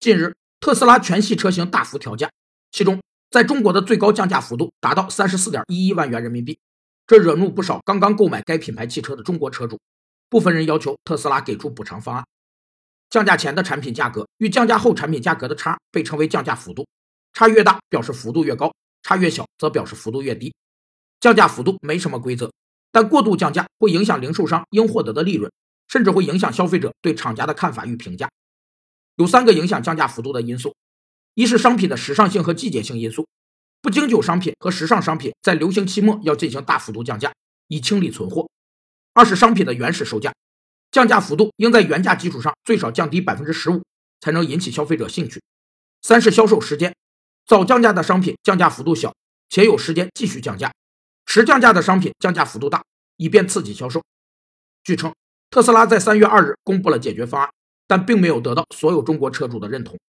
近日，特斯拉全系车型大幅调价，其中在中国的最高降价幅度达到三十四点一一万元人民币，这惹怒不少刚刚购买该品牌汽车的中国车主。部分人要求特斯拉给出补偿方案。降价前的产品价格与降价后产品价格的差被称为降价幅度，差越大表示幅度越高，差越小则表示幅度越低。降价幅度没什么规则，但过度降价会影响零售商应获得的利润，甚至会影响消费者对厂家的看法与评价。有三个影响降价幅度的因素：一是商品的时尚性和季节性因素，不经久商品和时尚商品在流行期末要进行大幅度降价，以清理存货；二是商品的原始售价。降价幅度应在原价基础上最少降低百分之十五，才能引起消费者兴趣。三是销售时间，早降价的商品降价幅度小，且有时间继续降价；迟降价的商品降价幅度大，以便刺激销售。据称，特斯拉在三月二日公布了解决方案，但并没有得到所有中国车主的认同。